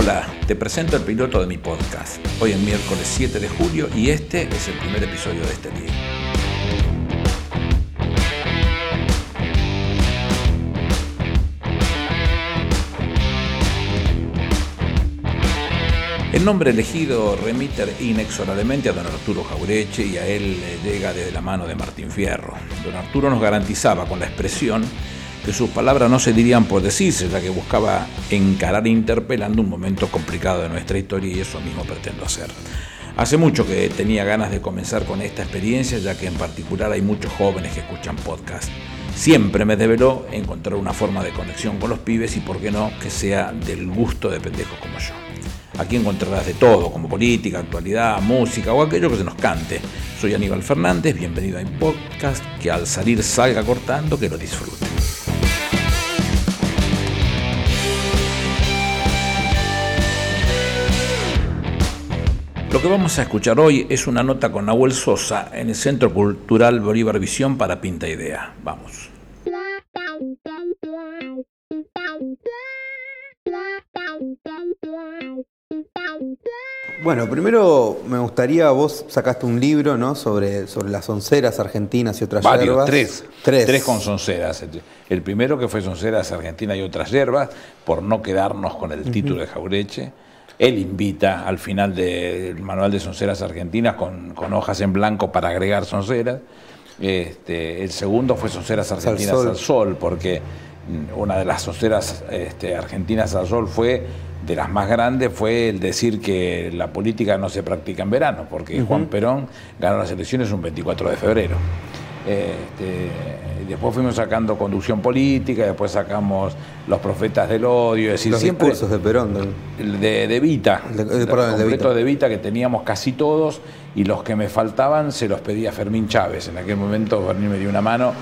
Hola, te presento el piloto de mi podcast. Hoy es miércoles 7 de julio y este es el primer episodio de este día. El nombre elegido remite inexorablemente a don Arturo Jaureche y a él llega desde la mano de Martín Fierro. Don Arturo nos garantizaba con la expresión que sus palabras no se dirían por decirse, ya que buscaba encarar interpelando un momento complicado de nuestra historia y eso mismo pretendo hacer. Hace mucho que tenía ganas de comenzar con esta experiencia, ya que en particular hay muchos jóvenes que escuchan podcast. Siempre me develó encontrar una forma de conexión con los pibes y, por qué no, que sea del gusto de pendejos como yo. Aquí encontrarás de todo, como política, actualidad, música o aquello que se nos cante. Soy Aníbal Fernández, bienvenido a un podcast que al salir salga cortando, que lo disfruten. Lo que vamos a escuchar hoy es una nota con Nahuel Sosa en el Centro Cultural Bolívar Visión para Pinta Idea. Vamos. Bueno, primero me gustaría, vos sacaste un libro, ¿no? Sobre, sobre las onceras argentinas y otras Varios, hierbas. tres. Tres. con sonceras. El primero que fue sonceras argentinas y otras hierbas, por no quedarnos con el título de Jaureche. Él invita al final del manual de sonceras argentinas con, con hojas en blanco para agregar sonceras. Este, el segundo fue sonceras argentinas Sol. al sol, porque una de las sonceras este, argentinas al sol fue de las más grandes fue el decir que la política no se practica en verano, porque Juan Perón ganó las elecciones un 24 de febrero. Este, y después fuimos sacando conducción política, después sacamos los profetas del odio, es decir, Los siempre discursos de Perón. del- de, de Vita, De- perdón, el de Vita. de Vita que teníamos casi todos y los que me faltaban se los pedía Fermín Chávez. En aquel momento Fermín me dio una mano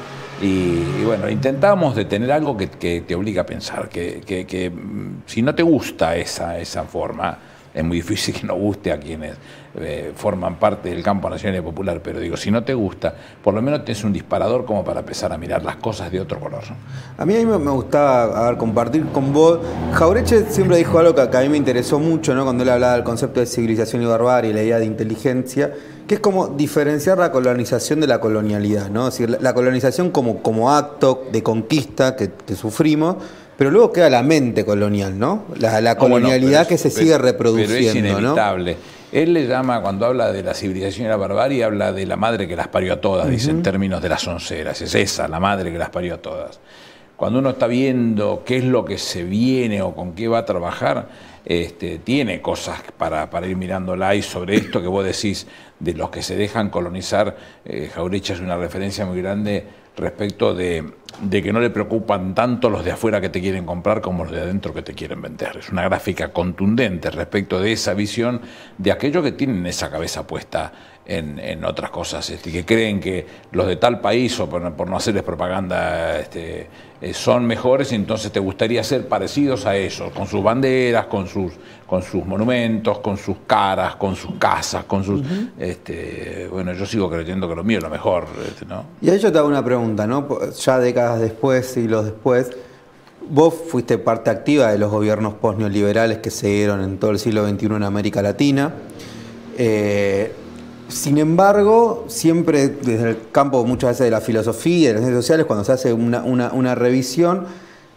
y, y bueno, intentamos de tener algo que, que te obliga a pensar, que, que- que, mm, si no te gusta esa, esa forma, es muy difícil que no guste a quienes eh, forman parte del campo nacional y popular, pero digo, si no te gusta, por lo menos tienes un disparador como para empezar a mirar las cosas de otro color. A mí, a mí me gustaba a ver, compartir con vos. Jaureche siempre dijo algo que, que a mí me interesó mucho, ¿no? Cuando él hablaba del concepto de civilización y barbarie, la idea de inteligencia, que es como diferenciar la colonización de la colonialidad, ¿no? Es decir, la, la colonización como, como acto de conquista que, que sufrimos, pero luego queda la mente colonial, ¿no? La, la No, bueno, colonialidad que se sigue Pero es reproduciendo, ¿no? Él le llama, cuando habla de la civilización y la barbarie, habla de la madre que las parió a todas, dice en términos de las onceras. Es esa, la madre que las parió a todas. Cuando uno está viendo qué es lo que se viene o con qué va a trabajar, este, tiene cosas para, para ir mirándola y sobre esto que vos decís de los que se dejan colonizar, eh, Jaurecha es una referencia muy grande respecto de, que no le preocupan tanto los de afuera que te quieren comprar como los de adentro que te quieren vender. Es una gráfica contundente respecto de esa visión de aquellos que tienen esa cabeza puesta en, en otras cosas, este, que creen que los de tal país, o por, no- por no hacerles propaganda, este, eh, son mejores y entonces te gustaría ser parecidos a ellos, con sus banderas, con sus, con sus monumentos, con sus caras, con sus casas, con sus... este, bueno, yo sigo creyendo que lo mío es lo mejor, este, ¿no? Y ahí yo te hago una pregunta, ¿no? Ya décadas después, siglos después, vos fuiste parte activa de los gobiernos post-neoliberales que se dieron en todo el siglo XXI en América Latina. Eh, sin embargo, siempre desde el campo muchas veces de la filosofía, de las ciencias sociales, cuando se hace una, una- una revisión,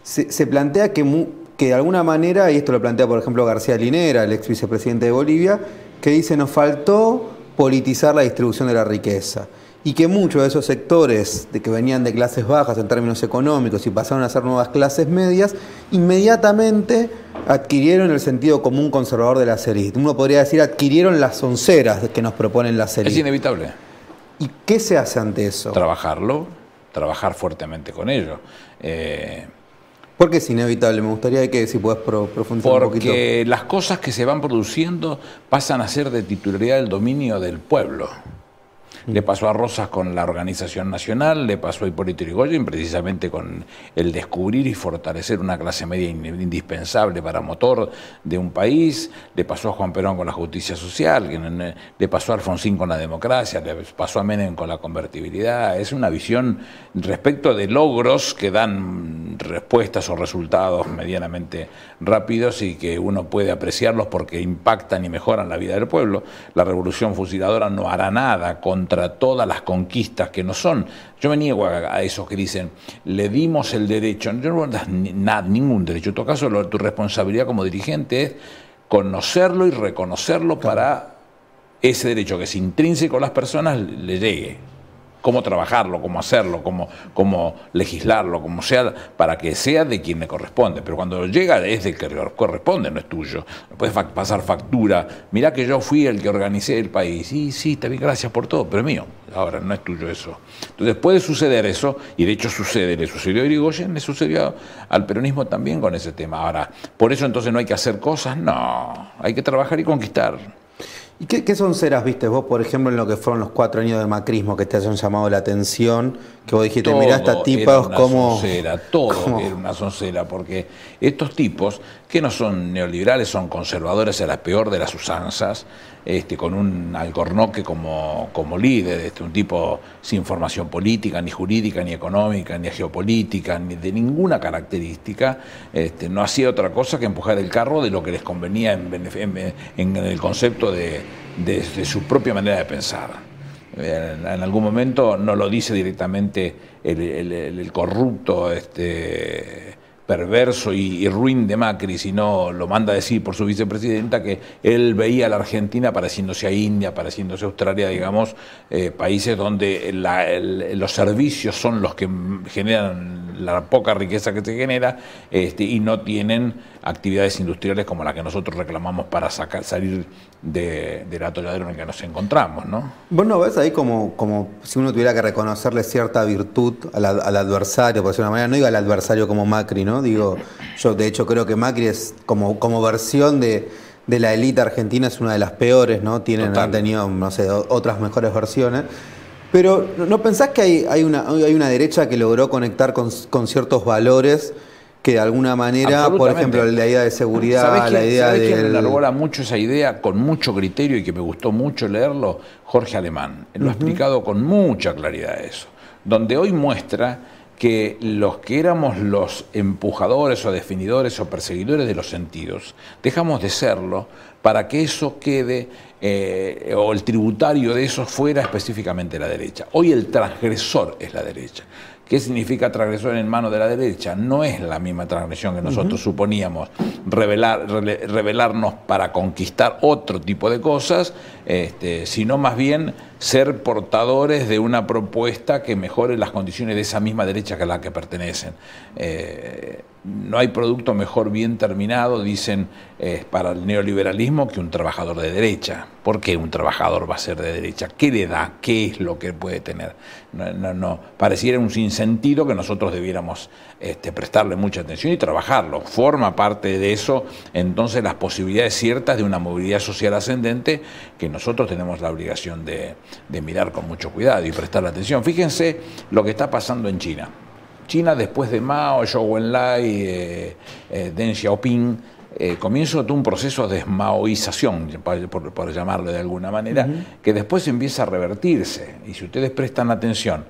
se, se plantea que, mu- que de alguna manera, y esto lo plantea por ejemplo García Linera, el ex vicepresidente de Bolivia, que dice nos faltó politizar la distribución de la riqueza y que muchos de esos sectores de que venían de clases bajas en términos económicos y pasaron a ser nuevas clases medias, inmediatamente adquirieron el sentido común conservador de la serie. Uno podría decir adquirieron las onceras que nos proponen la Es serie. inevitable. ¿Y qué se hace ante eso? trabajarlo, trabajar fuertemente con ello. Eh, Porque es inevitable. Me gustaría que si puedes pro- profundizar un poquito. porque las cosas que se van produciendo pasan a ser de titularidad del dominio del pueblo. Le pasó a Rosas con la Organización Nacional, le pasó a Hipólito Yrigoyen precisamente con el descubrir y fortalecer una clase media indispensable para motor de un país, le pasó a Juan Perón con la justicia social, le pasó a Alfonsín con la democracia, le pasó a Menem con la convertibilidad. Es una visión respecto de logros que dan respuestas o resultados medianamente rápidos y que uno puede apreciarlos porque impactan y mejoran la vida del pueblo. La revolución fusiladora no hará nada contra todas las conquistas que no son. Yo me niego a, esos que dicen, le dimos el derecho. Yo no das ningún derecho. En todo caso, tu responsabilidad como dirigente es conocerlo y reconocerlo para ese derecho que es intrínseco a las personas le llegue cómo trabajarlo, cómo hacerlo, cómo, cómo, legislarlo, como sea, para que sea de quien le corresponde. Pero cuando llega es del que corresponde, no es tuyo. No puedes pasar factura. Mirá que yo fui el que organicé el país. Sí, sí, bien, gracias por todo, pero mío. Ahora, no es tuyo eso. Entonces puede suceder eso, y de hecho sucede, le sucedió a Irigoyen, le sucedió al peronismo también con ese tema. Ahora, ¿por eso entonces no hay que hacer cosas? No, hay que trabajar y conquistar. ¿Y qué, son ceras, viste vos, por ejemplo, en lo que fueron los cuatro años de macrismo que te hayan llamado la atención? Que vos dijiste, mirá, esta tipa como... Soncera, todo era una soncera, porque estos tipos, que no son neoliberales, son conservadores a la peor de las usanzas, este, con un alcornoque como, como líder, este, un tipo sin formación política, ni jurídica, ni económica, ni geopolítica, ni de ninguna característica, este, no hacía otra cosa que empujar el carro de lo que les convenía en, el concepto de, su propia manera de pensar. En, algún momento no lo dice directamente el, corrupto este, perverso y, ruin de Macri, sino lo manda a decir por su vicepresidenta que él veía a la Argentina pareciéndose a India, pareciéndose a Australia, digamos, eh, países donde los servicios son los que generan la poca riqueza que se genera este, y no tienen actividades industriales como las que nosotros reclamamos para sacar, salir de, del atolladero en el que nos encontramos. ¿no? Vos no ves ahí como, como si uno tuviera que reconocerle cierta virtud al, adversario, por decirlo de una manera, no digo al adversario como Macri, ¿no? Digo, yo de hecho creo que Macri es como, como versión de, la élite argentina es una de las peores, ¿no? Tienen, han tenido, no sé, otras mejores versiones. Pero ¿no pensás que hay, hay, una, hay una derecha que logró conectar con, ciertos valores que de alguna manera, por ejemplo, la idea de seguridad, la idea de... quién elabora mucho esa idea con mucho criterio y que me gustó mucho leerlo? Jorge Alemán. Lo ha explicado con mucha claridad eso. Donde hoy muestra que los que éramos los empujadores o definidores o perseguidores de los sentidos, dejamos de serlo para que eso quede, eh, o el tributario de eso fuera específicamente la derecha. Hoy el transgresor es la derecha. ¿Qué significa transgresor en mano de la derecha? No es la misma transgresión que nosotros suponíamos, revelarnos para conquistar otro tipo de cosas, este, sino más bien ser portadores de una propuesta que mejore las condiciones de esa misma derecha que a la que pertenecen. Eh, no hay producto mejor bien terminado, dicen, eh, para el neoliberalismo que un trabajador de derecha. ¿Por qué un trabajador va a ser de derecha? ¿Qué le da? ¿Qué es lo que puede tener? No. Pareciera un sinsentido que nosotros debiéramos este, prestarle mucha atención y trabajarlo. Forma parte de eso entonces las posibilidades ciertas de una movilidad social ascendente que nosotros tenemos la obligación de, de mirar con mucho cuidado y prestar atención. Fíjense lo que está pasando en China. China después de Mao, Zhou Enlai, eh, eh, Deng Xiaoping, eh, comienza un proceso de desmaoización, por, llamarle de alguna manera, que después empieza a revertirse. Y si ustedes prestan atención,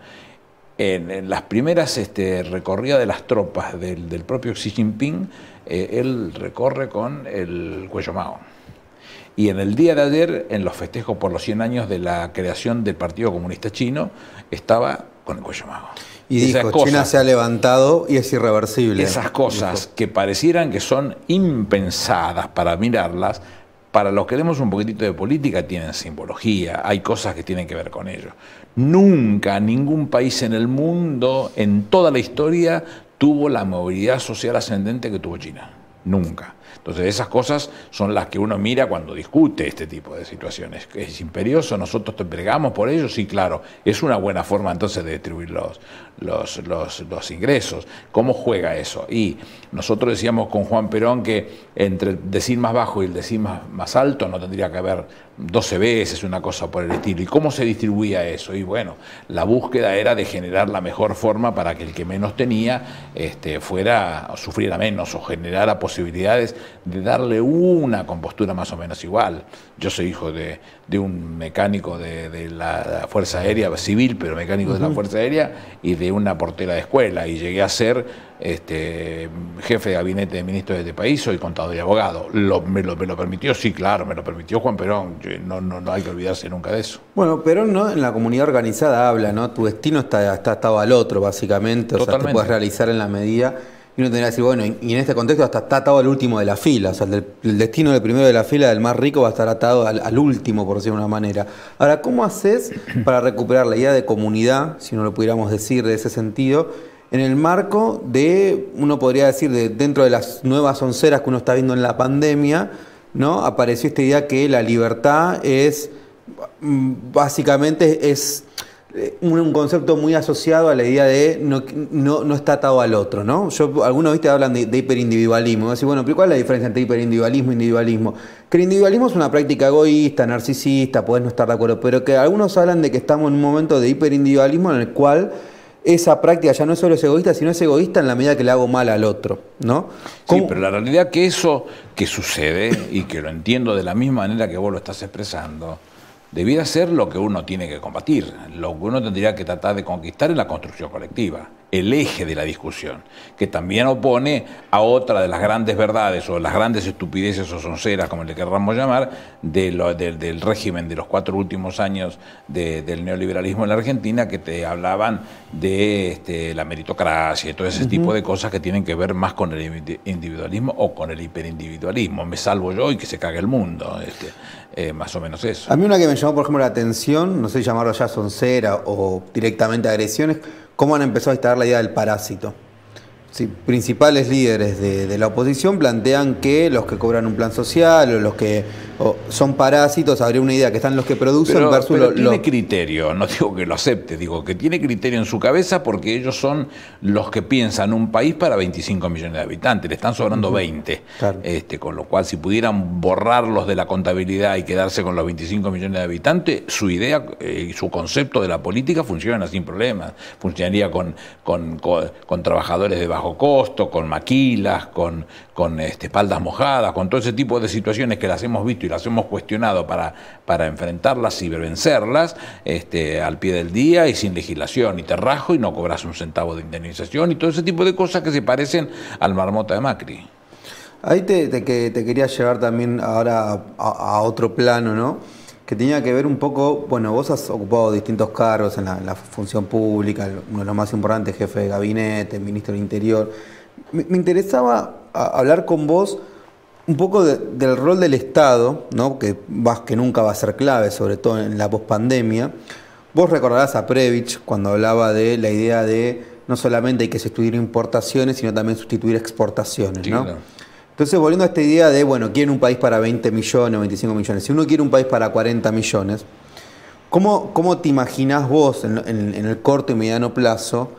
en, las primeras este, recorridas de las tropas del, propio Xi Jinping, eh, él recorre con el cuello Mao. Y en el día de ayer, en los festejos por los 100 años de la creación del Partido Comunista Chino, estaba con el cuello Mao. Y dijo, China se ha levantado y es irreversible. Esas cosas que parecieran que son impensadas para mirarlas, para los que leemos un poquitito de política tienen simbología, hay cosas que tienen que ver con ello. Nunca ningún país en el mundo, en toda la historia, tuvo la movilidad social ascendente que tuvo China. Nunca. Entonces esas cosas son las que uno mira cuando discute este tipo de situaciones. ¿Es imperioso? ¿Nosotros te pregamos por ello? Sí, claro. Es una buena forma entonces de distribuir los, los, los, ingresos. ¿Cómo juega eso? Y nosotros decíamos con Juan Perón que entre el decir más bajo y el decir más, más alto no tendría que haber 12 veces, una cosa por el estilo. ¿Y cómo se distribuía eso? Y bueno, la búsqueda era de generar la mejor forma para que el que menos tenía este, fuera, sufriera menos o generara posibilidades de darle una compostura más o menos igual. Yo soy hijo de, un mecánico de, la Fuerza Aérea, civil, pero mecánico de la Fuerza Aérea, y de una portera de escuela, y llegué a ser este, jefe de gabinete de ministros de este país, soy contador y abogado. Lo, me, lo, permitió? Sí, claro, me lo permitió Juan Perón. No, no, no hay que olvidarse nunca de eso. Bueno, Perón ¿no? en la comunidad organizada habla, ¿no? Tu destino está, está atado al otro, básicamente. O sea, te puedes realizar en la medida. Y uno tendría que decir, bueno, y en este contexto hasta está atado al último de la fila. O sea, el, destino del primero de la fila, del más rico, va a estar atado al, al, último, por decirlo de una manera. Ahora, ¿cómo haces para recuperar la idea de comunidad, si no lo pudiéramos decir de ese sentido? en el marco de, uno podría decir, de, dentro de las nuevas onceras que uno está viendo en la pandemia, ¿no? apareció esta idea que la libertad es, mm, básicamente, es un, concepto muy asociado a la idea de no, no, está atado al otro, ¿no? Yo, algunos ¿viste? hablan de, hiperindividualismo. Decir, bueno, pero ¿cuál es la diferencia entre hiperindividualismo e individualismo? Que el individualismo es una práctica egoísta, narcisista, podés no estar de acuerdo, pero que algunos hablan de que estamos en un momento de hiperindividualismo en el cual esa práctica ya no solo es egoísta, sino es egoísta en la medida que le hago mal al otro, ¿no? Sí, pero la realidad que eso que sucede, y que lo entiendo de la misma manera que vos lo estás expresando, debiera ser lo que uno tiene que combatir, lo que uno tendría que tratar de conquistar en la construcción colectiva el eje de la discusión, que también opone a otra de las grandes verdades o las grandes estupideces o sonceras, como le querramos llamar, de del régimen de los cuatro últimos años del neoliberalismo en la Argentina, que te hablaban de este, la meritocracia y todo ese tipo de cosas que tienen que ver más con el individualismo o con el hiperindividualismo. Me salvo yo y que se cague el mundo. Este, eh, más o menos eso. A mí una que me llamó, por ejemplo, la atención, no sé si llamarlo ya soncera o directamente agresiones, cómo han empezado a instalar la idea del parásito. Sí, principales líderes de, la oposición plantean que los que cobran un plan social o los que son parásitos, habría una idea que están los que producen pero, versus tiene criterio, no digo que lo acepte, digo que tiene criterio en su cabeza porque ellos son los que piensan un país para 25 millones de habitantes, le están sobrando 20. Este, con lo cual, si pudieran borrarlos de la contabilidad y quedarse con los 25 millones de habitantes, su idea eh, y su concepto de la política funciona sin problemas. Funcionaría con, con, con trabajadores de bajo costo, con maquilas, con, con este, espaldas mojadas, con todo ese tipo de situaciones que las hemos visto y las hemos cuestionado para, para enfrentarlas y vencerlas este, al pie del día y sin legislación, y te rajo y no cobras un centavo de indemnización y todo ese tipo de cosas que se parecen al marmota de Macri. Ahí te, te, te quería llevar también ahora a, otro plano, ¿no? que tenía que ver un poco, bueno, vos has ocupado distintos cargos en la, función pública, uno de los más importantes, jefe de gabinete, ministro del Interior. Me, interesaba hablar con vos un poco del rol del Estado, ¿no? que, vas, que nunca va a ser clave, sobre todo en la pospandemia. Vos recordarás a Previch cuando hablaba de la idea de no solamente hay que sustituir importaciones, sino también sustituir exportaciones. ¿no? Entonces, volviendo a esta idea de, bueno, quieren un país para 20 millones o 25 millones, si uno quiere un país para 40 millones, ¿cómo, cómo te imaginás vos en, el corto y mediano plazo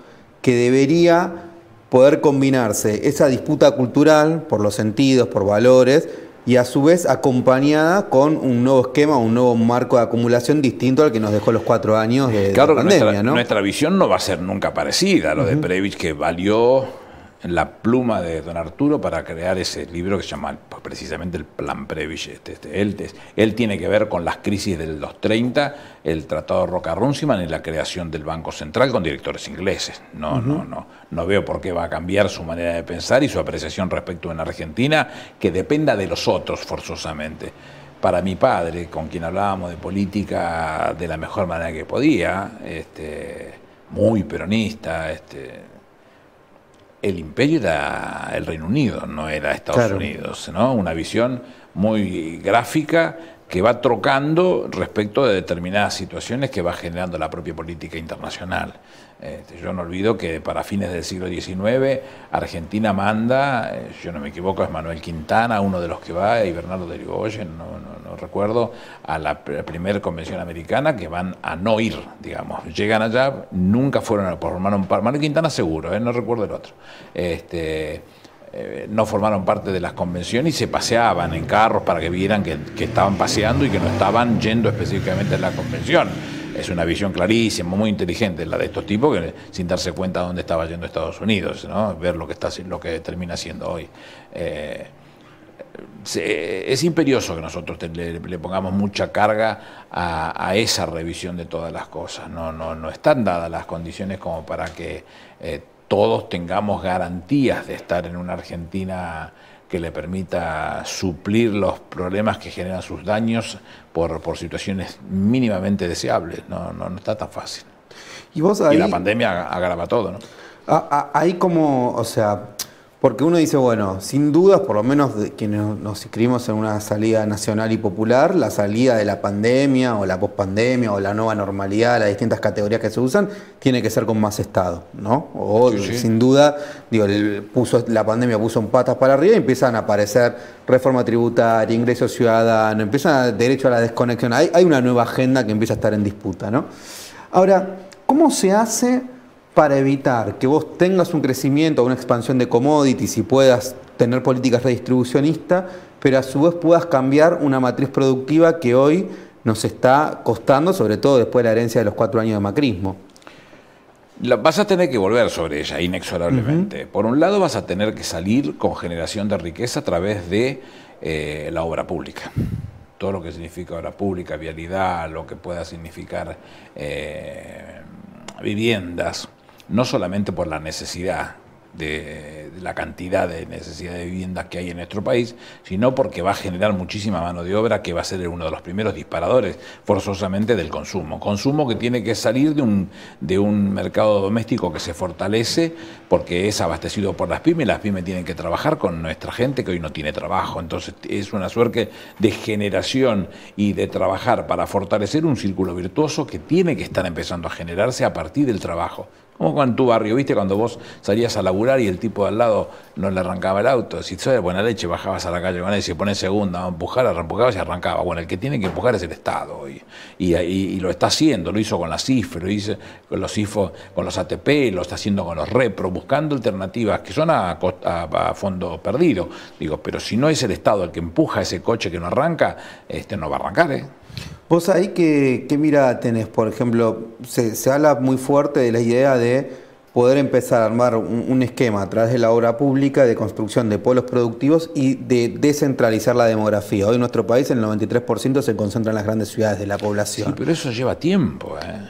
que debería poder combinarse esa disputa cultural por los sentidos, por valores, y a su vez acompañada con un nuevo esquema, un nuevo marco de acumulación distinto al que nos dejó los cuatro años de, claro pandemia. Nuestra, nuestra visión no va a ser nunca parecida a lo de Previch, que valió la pluma de don Arturo para crear ese libro que se llama pues, precisamente el Plan Previch. Este, este, él, él, tiene que ver con las crisis de los 30, el Tratado de Roca-Runciman y la creación del Banco Central con directores ingleses. No, no, no. No veo por qué va a cambiar su manera de pensar y su apreciación respecto a una Argentina que dependa de los otros forzosamente. Para mi padre, con quien hablábamos de política de la mejor manera que podía, este, muy peronista, este, el imperio era el Reino Unido, no era Estados Unidos, ¿no? Una visión muy gráfica que va trocando respecto de determinadas situaciones que va generando la propia política internacional. Este, yo no olvido que para fines del siglo XIX Argentina manda, eh, yo no me equivoco, es Manuel Quintana, uno de los que va, y Bernardo de Rigoyen, no, no, recuerdo, a la primera convención americana que van a no ir, digamos. Llegan allá, nunca fueron a formar un par. Manuel Quintana seguro, eh, no recuerdo el otro. Este, eh, no formaron parte de las convenciones y se paseaban en carros para que vieran que, estaban paseando y que no estaban yendo específicamente a la convención. Es una visión clarísima, muy inteligente la de estos tipos, que sin darse cuenta de dónde estaba yendo Estados Unidos, ¿no? ver lo que, está, lo que termina siendo hoy. Eh, es imperioso que nosotros le, pongamos mucha carga a, esa revisión de todas las cosas. No, no, no están dadas las condiciones como para que eh, todos tengamos garantías de estar en una Argentina que le permita suplir los problemas que generan sus daños por, por situaciones mínimamente deseables. No, no, no está tan fácil. Y, vos y la pandemia agrava todo, ¿no? Ahí como, o sea, porque uno dice, bueno, sin dudas, por lo menos de quienes nos inscribimos en una salida nacional y popular, la salida de la pandemia o la pospandemia o la nueva normalidad, las distintas categorías que se usan, tiene que ser con más Estado, ¿no? O sin duda, digo, puso, la pandemia puso un patas para arriba y empiezan a aparecer reforma tributaria, ingreso ciudadano, empieza derecho a la desconexión. Hay, hay una nueva agenda que empieza a estar en disputa, ¿no? Ahora, ¿cómo se hace? Para evitar que vos tengas un crecimiento una expansión de commodities y puedas tener políticas redistribucionistas, pero a su vez puedas cambiar una matriz productiva que hoy nos está costando, sobre todo después de la herencia de los cuatro años de macrismo. vas a tener que volver sobre ella inexorablemente. Por un lado vas a tener que salir con generación de riqueza a través de eh, la obra pública. Todo lo que significa obra pública, vialidad, lo que pueda significar eh, viviendas, no solamente por la necesidad de, la cantidad de necesidad de viviendas que hay en nuestro país, sino porque va a generar muchísima mano de obra que va a ser uno de los primeros disparadores forzosamente del consumo. Consumo que tiene que salir de un, de un mercado doméstico que se fortalece porque es abastecido por las pymes, las pymes tienen que trabajar con nuestra gente que hoy no tiene trabajo, entonces es una suerte de generación y de trabajar para fortalecer un círculo virtuoso que tiene que estar empezando a generarse a partir del trabajo. Como en tu barrio, ¿viste? Cuando vos salías a laburar y el tipo de al lado no le arrancaba el auto. Si sos buena leche, bajabas a la calle con él, si pones segunda a empujar, y arrancaba. Bueno, el que tiene que empujar es el Estado. Y, y, lo está haciendo, lo hizo con la CIF, lo hizo con los CIFO, con los ATP, lo está haciendo con los REPRO, buscando alternativas que son a, a, fondo perdido. Digo, pero si no es el Estado el que empuja ese coche que no arranca, este no va a arrancar, ¿eh? Vos ahí qué, qué mirada tenés, por ejemplo, se, habla muy fuerte de la idea de poder empezar a armar un, esquema a través de la obra pública de construcción de pueblos productivos y de descentralizar la demografía. Hoy en nuestro país el 93% se concentra en las grandes ciudades de la población. Sí, pero eso lleva tiempo. ¿eh?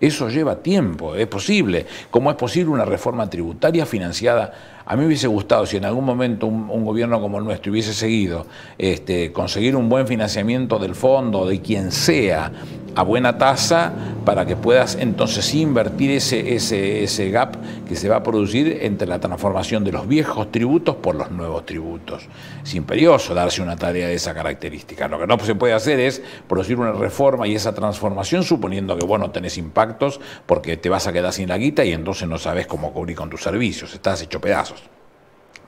Eso lleva tiempo, es posible. ¿Cómo es posible una reforma tributaria financiada? A mí me hubiese gustado, si en algún momento un, gobierno como el nuestro hubiese seguido, este, conseguir un buen financiamiento del fondo, de quien sea, a buena tasa para que puedas entonces invertir ese, ese, ese gap que se va a producir entre la transformación de los viejos tributos por los nuevos tributos. Es imperioso darse una tarea de esa característica. Lo que no se puede hacer es producir una reforma y esa transformación suponiendo que vos no tenés impactos porque te vas a quedar sin la guita y entonces no sabes cómo cubrir con tus servicios, estás hecho pedazos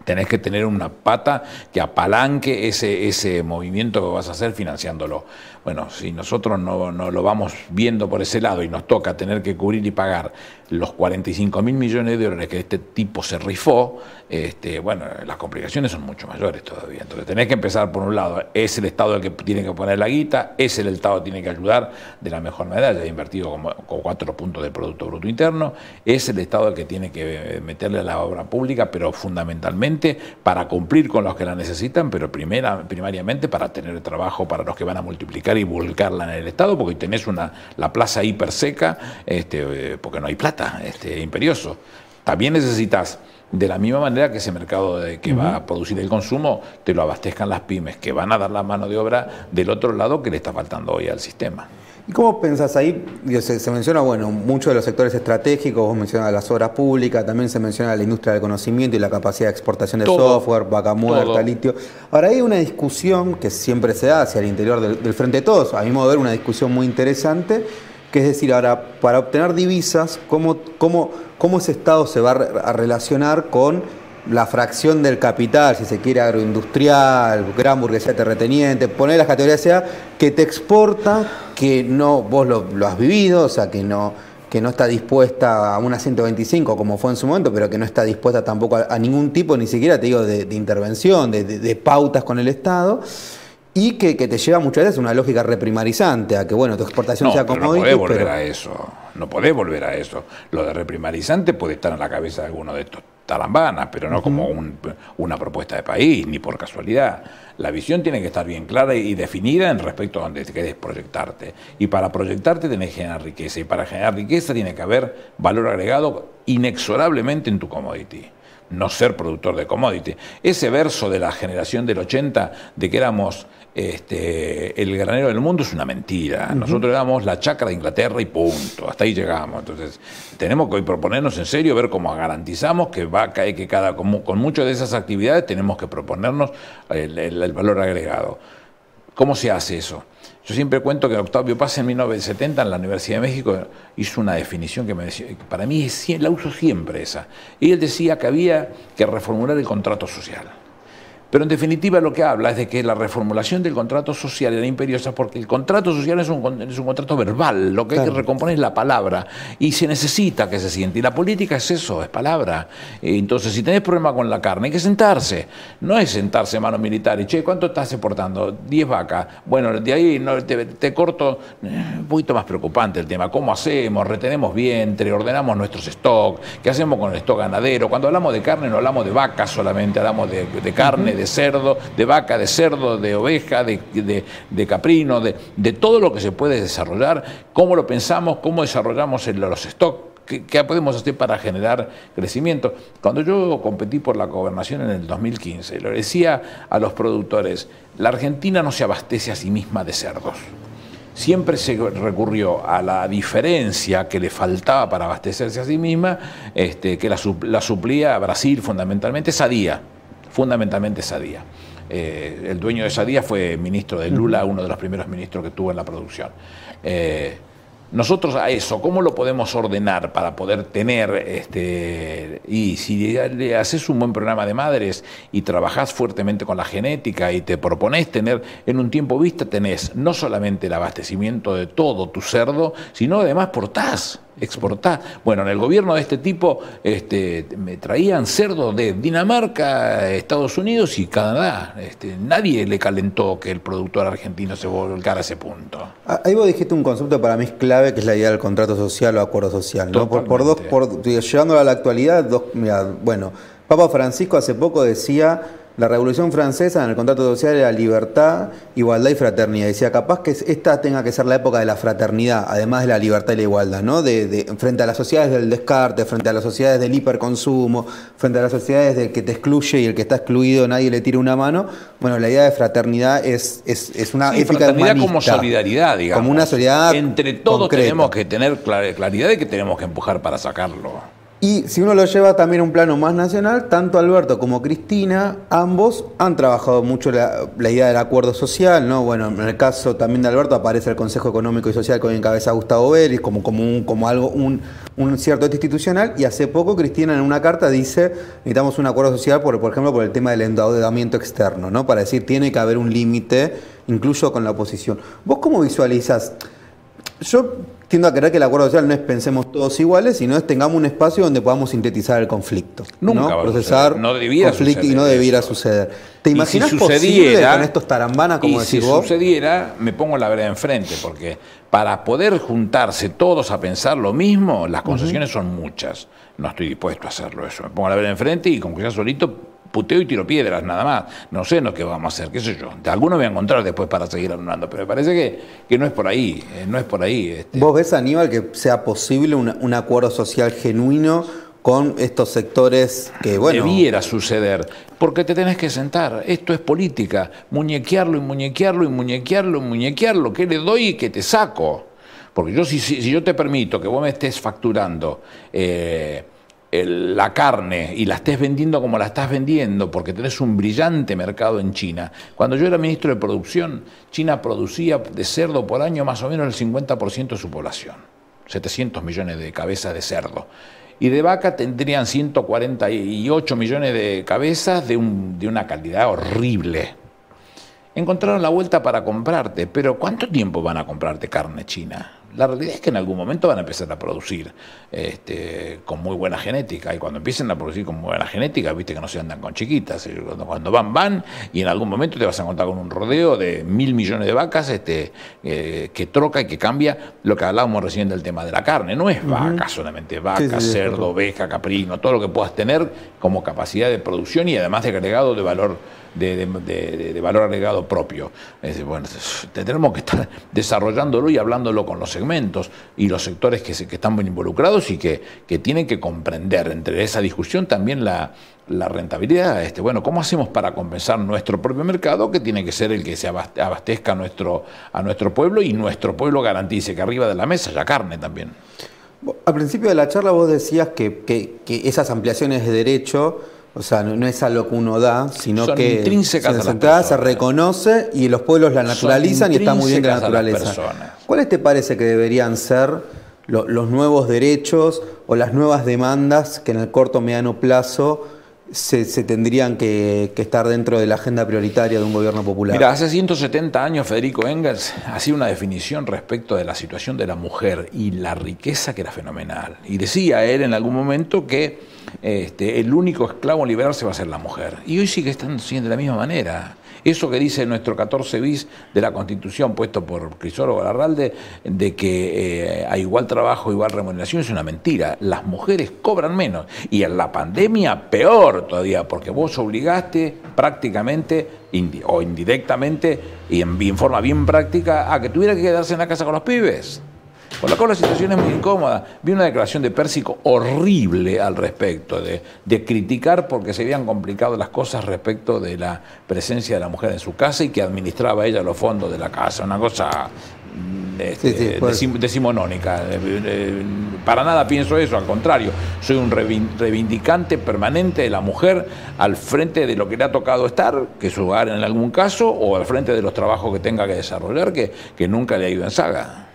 tenés que tener una pata que apalanque ese, ese movimiento que vas a hacer financiándolo. Bueno, si nosotros no, no, lo vamos viendo por ese lado y nos toca tener que cubrir y pagar los 45 mil millones de dólares que este tipo se rifó, este, bueno, las complicaciones son mucho mayores todavía. Entonces tenés que empezar por un lado, es el Estado el que tiene que poner la guita, es el Estado que tiene que ayudar de la mejor manera, ya ha invertido como, con cuatro puntos del Producto Bruto Interno, es el Estado el que tiene que meterle a la obra pública, pero fundamentalmente para cumplir con los que la necesitan, pero primera, primariamente para tener trabajo para los que van a multiplicar y volcarla en el Estado, porque tenés una, la plaza hiper seca, este, eh, porque no hay plata, este, imperioso. También necesitas, de la misma manera que ese mercado de, que va a producir el consumo, te lo abastezcan las pymes, que van a dar la mano de obra del otro lado que le está faltando hoy al sistema. ¿Y cómo pensás ahí? Se, menciona, bueno, muchos de los sectores estratégicos, vos mencionas las obras públicas, también se menciona la industria del conocimiento y la capacidad de exportación de software, vaca muerta, litio. Ahora hay una discusión que siempre se da hacia el interior del, Frente de Todos, a mi modo de ver una discusión muy interesante, que es decir, ahora, para obtener divisas, ¿cómo, cómo, cómo ese Estado se va a relacionar con la fracción del capital, si se quiere agroindustrial, gran burguesía terrateniente, poner las categorías sea, que te exporta, que no, vos lo, has vivido, o sea, que no, que no está dispuesta a una 125 como fue en su momento, pero que no está dispuesta tampoco a, ningún tipo, ni siquiera te digo, de, intervención, de, pautas con el Estado. Y que, te lleva muchas veces una lógica reprimarizante, a que bueno, tu exportación sea como No podés volver a eso, no podés volver a eso. Lo de reprimarizante puede estar en la cabeza de alguno de estos talambanas, pero no como una propuesta de país, ni por casualidad. La visión tiene que estar bien clara y definida en respecto a donde querés proyectarte. Y para proyectarte tenés que generar riqueza. Y para generar riqueza tiene que haber valor agregado inexorablemente en tu commodity no ser productor de commodity. Ese verso de la generación del 80 de que éramos este, el granero del mundo es una mentira. Nosotros éramos la chacra de Inglaterra y punto. Hasta ahí llegamos. Entonces, tenemos que proponernos en serio, ver cómo garantizamos que va a caer, que cada, con, con muchas de esas actividades tenemos que proponernos el, valor agregado. ¿Cómo se hace eso? Yo siempre cuento que Octavio Paz en 1970 en la Universidad de México hizo una definición que me decía, para mí la uso siempre esa. Y él decía que había que reformular el contrato social. Pero en definitiva lo que habla es de que la reformulación del contrato social era imperiosa porque el contrato social es un, es un contrato verbal, lo que hay que recomponer es la palabra y se necesita que se siente. Y la política es eso, es palabra. Entonces, si tenés problema con la carne, hay que sentarse. No es sentarse mano militar y, che, ¿cuánto estás exportando? 10 vacas. Bueno, de ahí no, te, corto, eh, un poquito más preocupante el tema. ¿Cómo hacemos? ¿Retenemos vientre? ¿Ordenamos nuestros stocks? ¿Qué hacemos con el stock ganadero? Cuando hablamos de carne no hablamos de vacas solamente, hablamos de, de carne, de cerdo, de vaca, de cerdo, de oveja, de, caprino, de, todo lo que se puede desarrollar, cómo lo pensamos, cómo desarrollamos los stocks. ¿Qué, podemos hacer para generar crecimiento? Cuando yo competí por la gobernación en el 2015, lo decía a los productores, la Argentina no se abastece a sí misma de cerdos siempre se recurrió a la diferencia que le faltaba para abastecerse a sí misma, este, que la, la suplía Brasil fundamentalmente, Sadía fundamentalmente Sadía. Eh, el dueño de Sadía fue ministro de Lula, uno de los primeros ministros que tuvo en la producción. Eh, nosotros a eso, ¿cómo lo podemos ordenar para poder tener, este, y si le haces un buen programa de madres y trabajás fuertemente con la genética y te propones tener en un tiempo vista, tenés no solamente el abastecimiento de todo tu cerdo, sino además portás exportar. Bueno, en el gobierno de este tipo este, me traían cerdo de Dinamarca, Estados Unidos y Canadá. Este, nadie le calentó que el productor argentino se volcara a ese punto. Ah, ahí vos dijiste un concepto para mí es clave, que es la idea del contrato social o acuerdo social. ¿no? Por, dos, por, llevándolo a la actualidad, dos, bueno, Papa Francisco hace poco decía la Revolución Francesa en el contrato social era libertad, igualdad y fraternidad. Decía, capaz que esta tenga que ser la época de la fraternidad, además de la libertad y la igualdad, ¿no? De, frente a las sociedades del descarte, frente a las sociedades del hiperconsumo, frente a las sociedades del que te excluye y el que está excluido nadie le tira una mano. Bueno, la idea de fraternidad es, es, una sí, fraternidad como solidaridad, digamos. Como una solidaridad Entre todos tenemos que tener claridad de que tenemos que empujar para sacarlo. Y si uno lo lleva también a un plano más nacional, tanto Alberto como Cristina, ambos han trabajado mucho la, idea del acuerdo social, ¿no? Bueno, en el caso también de Alberto aparece el Consejo Económico y Social con encabeza Gustavo Vélez como, como, un, como algo, un, cierto institucional, y hace poco Cristina en una carta dice, necesitamos un acuerdo social, por, por ejemplo, por el tema del endeudamiento externo, ¿no? Para decir, tiene que haber un límite, incluso con la oposición. ¿Vos cómo visualizas? Yo tiendo a creer que el acuerdo social no es pensemos todos iguales, sino es tengamos un espacio donde podamos sintetizar el conflicto. Nunca ¿no? procesar no conflicto y no debiera suceder. ¿Te imaginas si posible con estos tarambanas como decís si sucediera, me pongo la vereda enfrente, porque para poder juntarse todos a pensar lo mismo, las concesiones son muchas. No estoy dispuesto a hacerlo eso. Me pongo la vereda enfrente y como que ya solito puteo y tiro piedras, nada más. No sé lo que vamos a hacer, qué sé yo. De alguno voy a encontrar después para seguir hablando, pero me parece que, que no es por ahí, eh, no es por ahí. Este. ¿Vos ves, Aníbal, que sea posible un acuerdo social genuino con estos sectores que, bueno... Debiera suceder, porque te tenés que sentar. Esto es política. Muñequearlo y muñequearlo y muñequearlo y muñequearlo. ¿Qué le doy y qué te saco? Porque yo si, si, yo te permito que vos me estés facturando eh, la carne y la estés vendiendo como la estás vendiendo, porque tenés un brillante mercado en China. Cuando yo era ministro de Producción, China producía de cerdo por año más o menos el 50% de su población, 700 millones de cabezas de cerdo. Y de vaca tendrían 148 millones de cabezas de, un, de una calidad horrible. Encontraron la vuelta para comprarte, pero ¿cuánto tiempo van a comprarte carne china? La realidad es que en algún momento van a empezar a producir este, con muy buena genética. Y cuando empiecen a producir con muy buena genética, viste que no se andan con chiquitas. Cuando, van, van. Y en algún momento te vas a encontrar con un rodeo de mil millones de vacas este, eh, que troca y que cambia lo que hablábamos recién del tema de la carne. No es vaca solamente, vaca, cerdo, oveja, caprino, todo lo que puedas tener como capacidad de producción y además de agregado de valor de, valor agregado propio. bueno, tendremos que estar desarrollándolo y hablándolo con los segmentos y los sectores que, que están muy involucrados y que, que, tienen que comprender entre esa discusión también la, la rentabilidad. Este, bueno, ¿cómo hacemos para compensar nuestro propio mercado, que tiene que ser el que se abastezca a nuestro, a nuestro pueblo y nuestro pueblo garantice que arriba de la mesa haya carne también? Al principio de la charla vos decías que, que esas ampliaciones de derecho o sea, no, es algo que uno da, sino que intrínsecas se, se reconoce y los pueblos la naturalizan y está muy bien que la naturaleza. ¿Cuáles te parece que deberían ser los nuevos derechos o las nuevas demandas que en el corto o mediano plazo se, tendrían que, estar dentro de la agenda prioritaria de un gobierno popular? Mira, hace 170 años Federico Engels hacía una definición respecto de la situación de la mujer y la riqueza que era fenomenal. Y decía él en algún momento que este, el único esclavo liberal se va a ser la mujer. Y hoy sigue estando siendo de la misma manera. Eso que dice nuestro 14 bis de la Constitución puesto por Crisólogo Larralde, de que eh, a igual trabajo, igual remuneración, es una mentira. Las mujeres cobran menos. Y en la pandemia, peor todavía, porque vos obligaste prácticamente o indirectamente y en, en forma bien práctica a que tuviera que quedarse en la casa con los pibes. Por lo cual la situación es muy incómoda. Vi una declaración de Pérsico horrible al respecto, de, criticar porque se habían complicado las cosas respecto de la presencia de la mujer en su casa y que administraba ella los fondos de la casa. Una cosa mm, este, decimonónica. Eh, eh, para nada pienso eso, al contrario, soy un reivindicante permanente de la mujer al frente de lo que le ha tocado estar, que es su hogar en algún caso, o al frente de los trabajos que tenga que desarrollar, que, que nunca le ha ido en saga.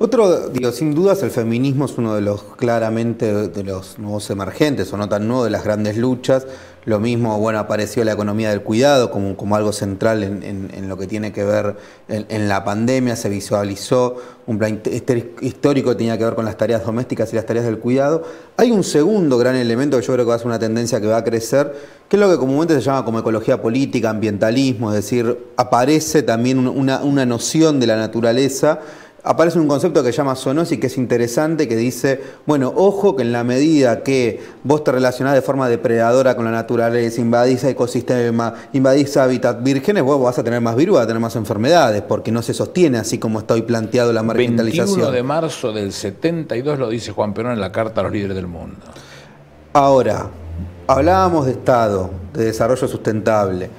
Otro, digo, sin dudas el feminismo es uno de los claramente de los nuevos emergentes, o no tan nuevo, de las grandes luchas. Lo mismo, bueno, apareció la economía del cuidado como, como algo central en, lo que tiene que ver en, la pandemia, se visualizó un plan histórico que tenía que ver con las tareas domésticas y las tareas del cuidado. Hay un segundo gran elemento que yo creo que va a ser una tendencia que va a crecer, que es lo que comúnmente se llama como ecología política, ambientalismo, es decir, aparece también una, una noción de la naturaleza aparece un concepto que se llama zoonosis, que es interesante, que dice, bueno, ojo que en la medida que vos te relacionás de forma depredadora con la naturaleza, invadís ecosistema, invadís hábitats vírgenes, vos vas a tener más virus, vas a tener más enfermedades, porque no se sostiene así como está hoy planteado la marginalización. 21 de marzo del 72 lo dice Juan Perón en la Carta a los Líderes del Mundo. Ahora, hablábamos de Estado, de desarrollo sustentable.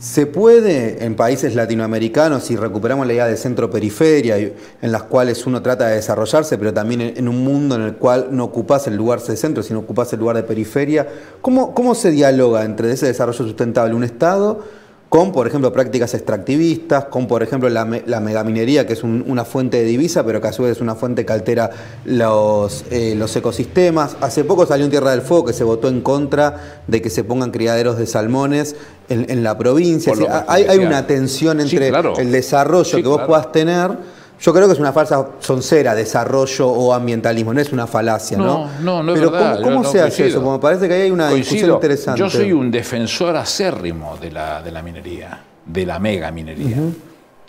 ¿Se puede en países latinoamericanos, si recuperamos la idea de centro-periferia, en las cuales uno trata de desarrollarse, pero también en un mundo en el cual no ocupas el lugar de centro, sino ocupas el lugar de periferia, ¿cómo, cómo se dialoga entre ese desarrollo sustentable un Estado con, por ejemplo, prácticas extractivistas, con, por ejemplo, la, megaminería, que es una fuente de divisa, pero que a su vez es una fuente que altera los, eh, los ecosistemas. Hace poco salió en Tierra del Fuego que se votó en contra de que se pongan criaderos de salmones en, la provincia. hay, una tensión entre el desarrollo que vos puedas tener yo creo que es una falsa soncera, desarrollo o ambientalismo, no es una falacia, ¿no? No, no, no es Pero ¿cómo, cómo se hace eso? Porque me parece que ahí hay una discusión interesante. Yo soy un defensor acérrimo de la, de la minería, de la mega minería.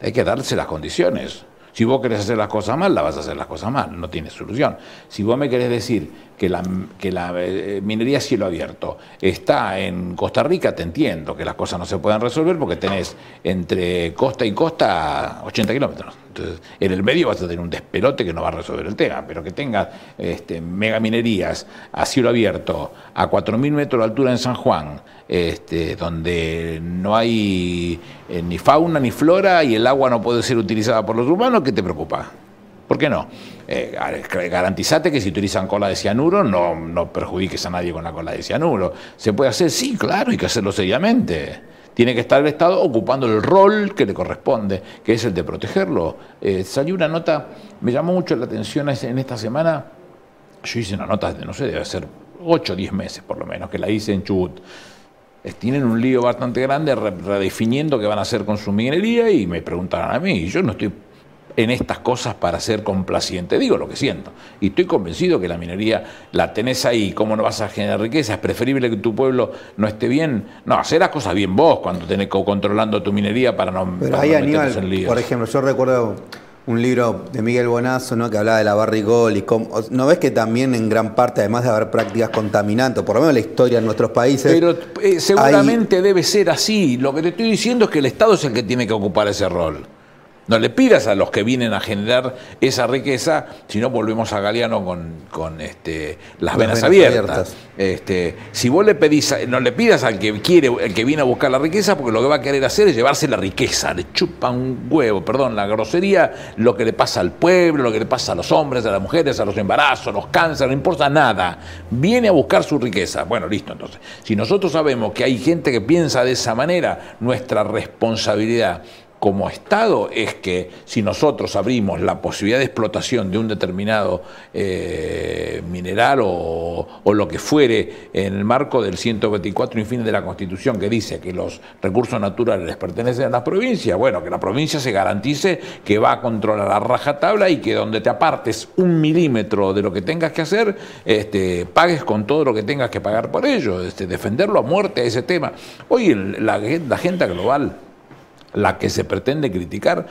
Hay que darse las condiciones. Si vos querés hacer las cosas mal, la vas a hacer las cosas mal, no tiene solución. Si vos me querés decir que la, que la eh, minería a cielo abierto está en Costa Rica, te entiendo que las cosas no se puedan resolver porque tenés entre costa y costa 80 kilómetros. Entonces, en el medio vas a tener un despelote que no va a resolver el tema, pero que tengas este, megaminerías a cielo abierto a 4.000 metros de altura en San Juan, este, donde no hay eh, ni fauna ni flora y el agua no puede ser utilizada por los humanos, ¿qué te preocupa? ¿Por qué no? Eh, garantizate que si utilizan cola de cianuro no, no perjudiques a nadie con la cola de cianuro. ¿Se puede hacer? Sí, claro, hay que hacerlo seriamente. Tiene que estar el Estado ocupando el rol que le corresponde, que es el de protegerlo. Eh, salió una nota, me llamó mucho la atención en esta semana, yo hice una nota, no sé, debe ser 8 o 10 meses por lo menos, que la hice en Chubut. tienen un lío bastante grande redefiniendo qué van a hacer con su minería y me preguntaron a mí, yo no estoy en estas cosas para ser complaciente. Digo lo que siento. Y estoy convencido que la minería la tenés ahí. ¿Cómo no vas a generar riqueza? Es preferible que tu pueblo no esté bien. No, hacer las cosas bien vos cuando tenés controlando tu minería para no. Pero ahí, Aníbal, por ejemplo, yo recuerdo un libro de Miguel Bonazo ¿no? que hablaba de la barrigol y cómo, no ves que también en gran parte además de haber prácticas contaminantes por lo menos la historia en nuestros países pero eh, seguramente debe ser así lo que te estoy diciendo es que el Estado es el que tiene que ocupar ese rol no le pidas a los que vienen a generar esa riqueza, si no volvemos a Galeano con, este, las, venas, abiertas. Este, si vos le pedís, no le pidas al que quiere, el que viene a buscar la riqueza, porque lo que va a querer hacer es llevarse la riqueza, le chupa un huevo, perdón, la grosería, lo que le pasa al pueblo, lo que le pasa a los hombres, a las mujeres, a los embarazos, a los cánceres, no importa nada. Viene a buscar su riqueza. Bueno, listo, entonces. Si nosotros sabemos que hay gente que piensa de esa manera, nuestra responsabilidad como Estado es que si nosotros abrimos la posibilidad de explotación de un determinado eh, mineral o, lo que fuere en el marco del 124 y fin de la Constitución que dice que los recursos naturales les pertenecen a las provincias, bueno, que la provincia se garantice que va a controlar la rajatabla y que donde te apartes un milímetro de lo que tengas que hacer, este, pagues con todo lo que tengas que pagar por ello, este, defenderlo a muerte a ese tema. Hoy la, la agenda global la que se pretende criticar,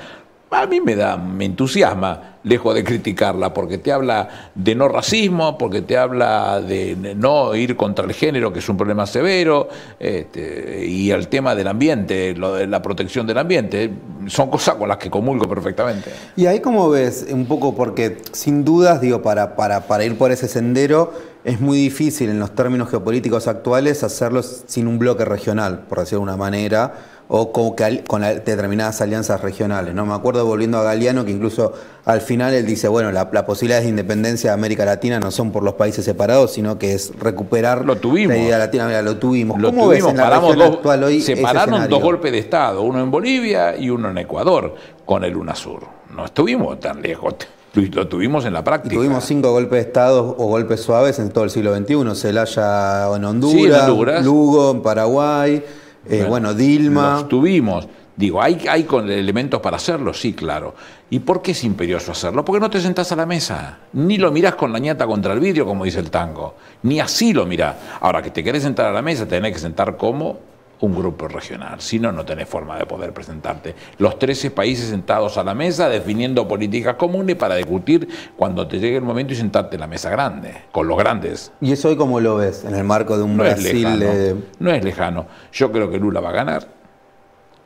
a mí me da, me entusiasma, lejos de criticarla, porque te habla de no racismo, porque te habla de no ir contra el género, que es un problema severo, este, y el tema del ambiente, la protección del ambiente, son cosas con las que comulgo perfectamente. Y ahí como ves, un poco, porque sin dudas, digo, para, para, para ir por ese sendero, es muy difícil en los términos geopolíticos actuales hacerlo sin un bloque regional, por decirlo de una manera o con, con determinadas alianzas regionales. ¿no? Me acuerdo volviendo a Galeano que incluso al final él dice, bueno, las la posibilidades de independencia de América Latina no son por los países separados, sino que es recuperar lo tuvimos. la idea latina, lo tuvimos. ¿Cómo ves en la dos, actual hoy Separaron dos golpes de Estado, uno en Bolivia y uno en Ecuador, con el UNASUR. No estuvimos tan lejos. Lo tuvimos en la práctica. tuvimos cinco golpes de Estado o golpes suaves en todo el siglo XXI. Celaya en Honduras, en Honduras. Lugo en Paraguay, eh, bueno, Dilma. Los tuvimos. Digo, ¿hay, ¿hay elementos para hacerlo? Sí, claro. ¿Y por qué es imperioso hacerlo? Porque no te sentás a la mesa, ni lo mirás con la ñata contra el vidrio, como dice el tango, ni así lo mirás. Ahora, que te querés sentar a la mesa, tenés que sentar como un grupo regional, si no, no tenés forma de poder presentarte. Los 13 países sentados a la mesa definiendo políticas comunes para discutir cuando te llegue el momento y sentarte en la mesa grande, con los grandes. ¿Y eso hoy cómo lo ves en el marco de un no Brasil? Es lejano, No es lejano. Yo creo que Lula va a ganar.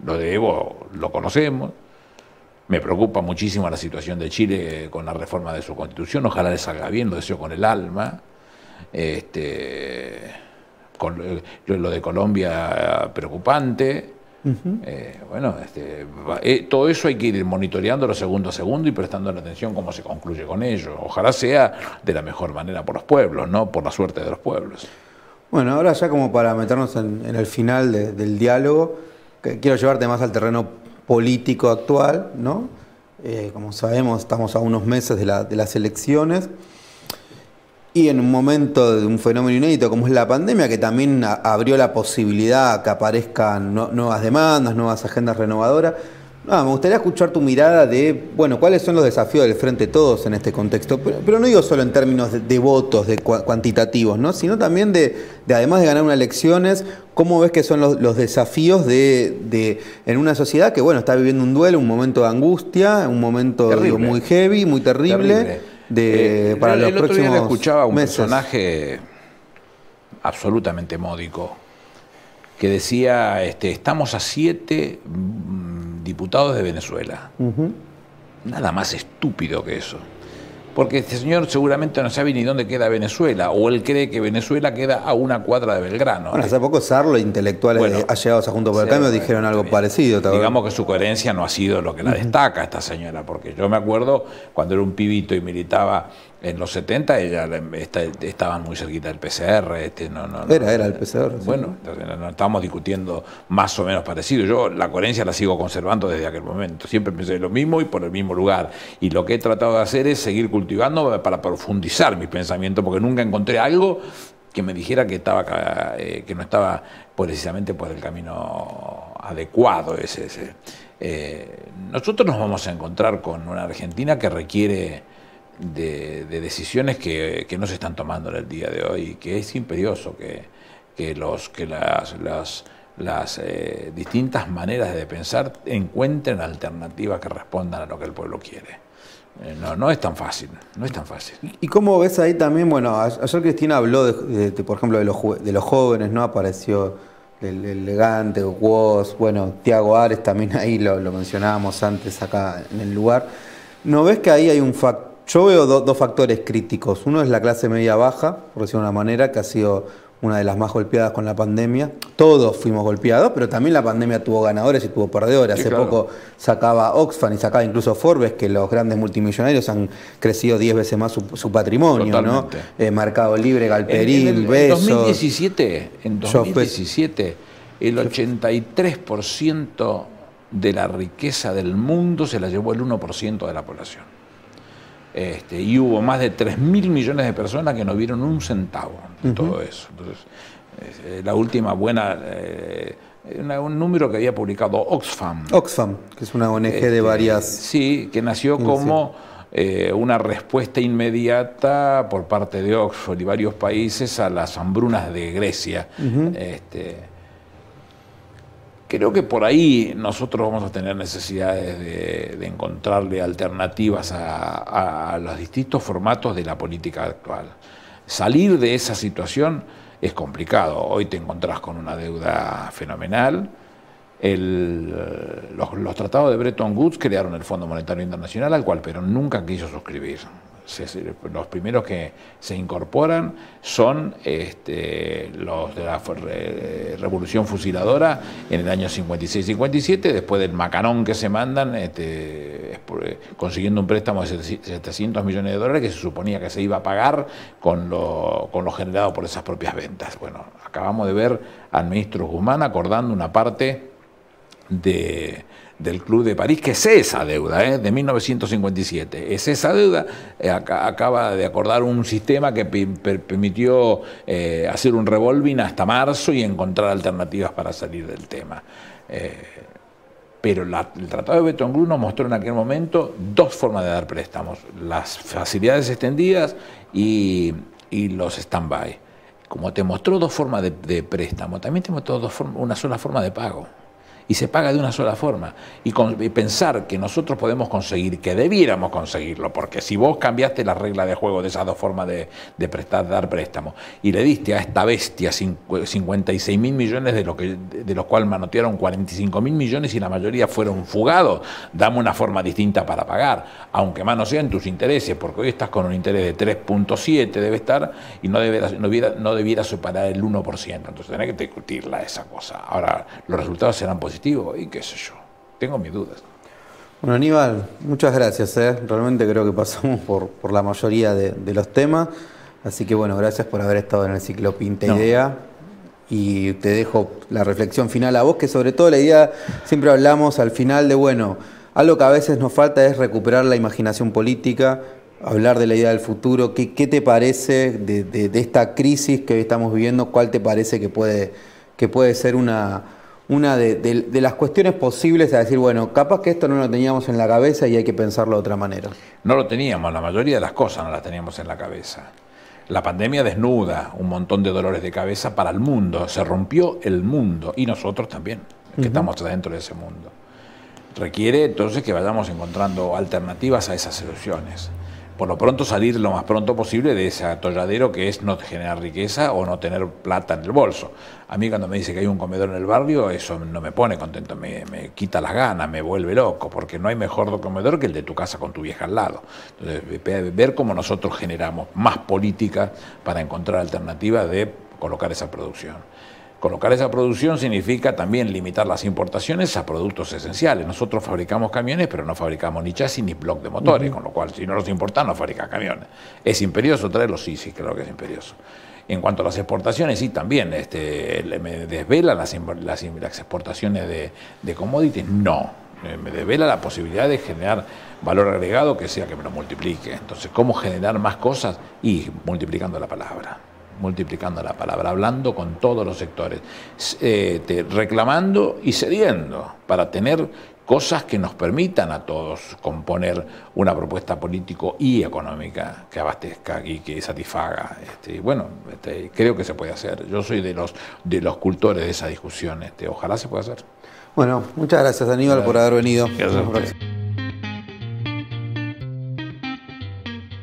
Lo de Evo lo conocemos. Me preocupa muchísimo la situación de Chile con la reforma de su constitución. Ojalá le salga bien, lo deseo con el alma. Este lo de Colombia preocupante. Eh, bueno, este, eh, todo eso hay que ir monitoreándolo segundo a segundo y prestando atención cómo se concluye con ello. Ojalá sea de la mejor manera por los pueblos, no por la suerte de los pueblos. Bueno, ahora ya como para meternos en, el final del diálogo, quiero llevarte más al terreno político actual, ¿no? Eh, como sabemos, estamos a unos meses de, de las elecciones. Y en un momento de un fenómeno inédito como es la pandemia, que también abrió la posibilidad que aparezcan nuevas demandas, nuevas agendas renovadoras, me gustaría escuchar tu mirada de, bueno, cuáles son los desafíos del Frente Todos en este contexto, pero, no digo solo en términos de, votos, de cuantitativos, ¿no? sino también de, además de ganar unas elecciones, cómo ves que son los, desafíos de, en una sociedad que, bueno, está viviendo un duelo, un momento de angustia, un momento muy heavy, muy terrible de, eh, para el, los otro día escuchaba un personaje absolutamente módico que decía este, estamos a siete mm, diputados de Venezuela. Nada más estúpido que eso. Porque este señor seguramente no sabe ni dónde queda Venezuela, o él cree que Venezuela queda a una cuadra de Belgrano. Bueno, hace poco Sarlo, intelectuales allegados a Junto por el Cambio, dijeron algo parecido. Digamos que su coherencia no ha sido lo que la destaca esta señora, porque yo me acuerdo cuando era un pibito y militaba en los 70 ella estaban muy cerquita del PCR. Este, no, no, era, era el PCR. Bueno, no, estamos discutiendo más o menos parecido. Yo la coherencia la sigo conservando desde aquel momento. Siempre pensé lo mismo y por el mismo lugar. Y lo que he tratado de hacer es seguir cultivando para profundizar mis pensamientos, porque nunca encontré algo que me dijera que, estaba, eh, que no estaba precisamente por el camino adecuado. Ese, eh, nosotros nos vamos a encontrar con una Argentina que requiere de, decisiones que, no se están tomando en el día de hoy, que es imperioso que, que, los, que las, las, las eh, distintas maneras de pensar encuentren alternativas que respondan a lo que el pueblo quiere. Eh, no, no es tan fácil, no es tan fácil. ¿Y cómo ves ahí también? Bueno, ayer Cristina habló, de, por ejemplo, de los, de los jóvenes, ¿no? Apareció el, elegante, Woz, bueno, Tiago Ares también ahí lo, lo mencionábamos antes acá en el lugar. ¿No ves que ahí hay un factor? Yo veo dos factores críticos. Uno es la clase media baja, por decirlo de una manera, que ha sido una de las más golpeadas con la pandemia. Todos fuimos golpeados, pero también la pandemia tuvo ganadores y tuvo perdedores. Hace poco sacaba Oxfam y sacaba incluso Forbes que los grandes multimillonarios han crecido 10 veces más su, patrimonio, ¿no? Eh, Mercado Libre, Galperín, en, en, en 2017, en 2017 el 83% de la riqueza del mundo se la llevó el 1% de la población. Este, y hubo más de 3 mil millones de personas que no vieron un centavo de todo eso. Entonces, eh, la última buena, eh, un número que había publicado Oxfam. Oxfam, que es una ONG de este, varias... Sí, que nació como eh, una respuesta inmediata por parte de Oxford y varios países a las hambrunas de Grecia. Creo que por ahí nosotros vamos a tener necesidades de, encontrarle alternativas a, los distintos formatos de la política actual. Salir de esa situación es complicado. Hoy te encontrás con una deuda fenomenal. los, tratados de Bretton Woods crearon el Fondo Monetario Internacional, al cual Perón nunca quiso suscribir los primeros que se incorporan son este, los de la Revolución Fusiladora en el año 56-57, después del macanón que se mandan, este, consiguiendo un préstamo de 700 millones de dólares que se suponía que se iba a pagar con lo, con lo generado por esas propias ventas. Bueno, acabamos de ver al ministro Guzmán acordando una parte de del Club de París, que es esa deuda, ¿eh? de 1957. Es esa deuda, eh, acaba de acordar un sistema que permitió eh, hacer un revolving hasta marzo y encontrar alternativas para salir del tema. pero el Tratado de Beton nos mostró en aquel momento dos formas de dar préstamos, las facilidades extendidas y, los stand-by. Como te mostró dos formas de, préstamo, también te mostró dos una sola forma de pago y se paga de una sola forma. Y, pensar que nosotros podemos conseguir, que debiéramos conseguirlo, porque si vos cambiaste la regla de juego de esas dos formas de, prestar, dar préstamo, y le diste a esta bestia 56 mil millones, de, lo que, de los cuales manotearon 45 mil millones y la mayoría fueron fugados, dame una forma distinta para pagar, aunque más no sean tus intereses, porque hoy estás con un interés de 3.7, debe estar, y no debiera, no, debiera, no debiera superar el 1%. Entonces tenés que discutirla esa cosa. Ahora, los resultados serán positivos y qué sé yo. Tengo mis dudas. Bueno, Aníbal, muchas gracias. ¿eh? Realmente creo que pasamos por, por la mayoría de, los temas. Así que bueno, gracias por haber estado en el ciclo Pinta Idea. Y te dejo la reflexión final a vos, que sobre todo la idea, siempre hablamos al final de, bueno, algo que a veces nos falta es recuperar la imaginación política, hablar de la idea del futuro. ¿Qué, qué te parece de, de, esta crisis que hoy estamos viviendo? ¿Cuál te parece que puede, que puede ser una, una de, las cuestiones posibles a decir, bueno, capaz que esto no lo teníamos en la cabeza y hay que pensarlo de otra manera. No lo teníamos, la mayoría de las cosas no las teníamos en la cabeza. La pandemia desnuda un montón de dolores de cabeza para el mundo, se rompió el mundo y nosotros también, que estamos dentro de ese mundo. Requiere entonces que vayamos encontrando alternativas a esas soluciones. Por lo pronto salir lo más pronto posible de ese atolladero que es no generar riqueza o no tener plata en el bolso. A mí cuando me dice que hay un comedor en el barrio, eso no me pone contento, me, quita las ganas, me vuelve loco, porque no hay mejor comedor que el de tu casa con tu vieja al lado. Entonces, ver cómo nosotros generamos más política para encontrar alternativas de colocar esa producción. Colocar esa producción significa también limitar las importaciones a productos esenciales. Nosotros fabricamos camiones, pero no fabricamos ni chasis ni bloc de motores, con lo cual si no los importan, no fabrican camiones. ¿Es imperioso traerlos? Sí, sí, creo que es imperioso. En cuanto a las exportaciones, sí, también. Este, ¿Me desvela las, las, exportaciones de, de commodities? No. Me desvela la posibilidad de generar valor agregado que sea que me lo multiplique. Entonces, ¿cómo generar más cosas? Y multiplicando la palabra multiplicando la palabra, hablando con todos los sectores, eh, reclamando y cediendo para tener cosas que nos permitan a todos componer una propuesta político y económica que abastezca y que satisfaga. Este, bueno, este, creo que se puede hacer. Yo soy de los de los cultores de esa discusión. Este, ojalá se pueda hacer. Bueno, muchas gracias Aníbal por haber venido.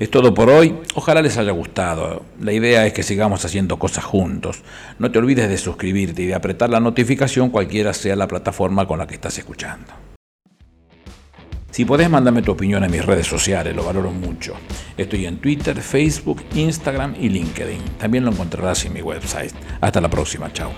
Es todo por hoy. Ojalá les haya gustado. La idea es que sigamos haciendo cosas juntos. No te olvides de suscribirte y de apretar la notificación cualquiera sea la plataforma con la que estás escuchando. Si podés, mándame tu opinión en mis redes sociales, lo valoro mucho. Estoy en Twitter, Facebook, Instagram y LinkedIn. También lo encontrarás en mi website. Hasta la próxima, chao.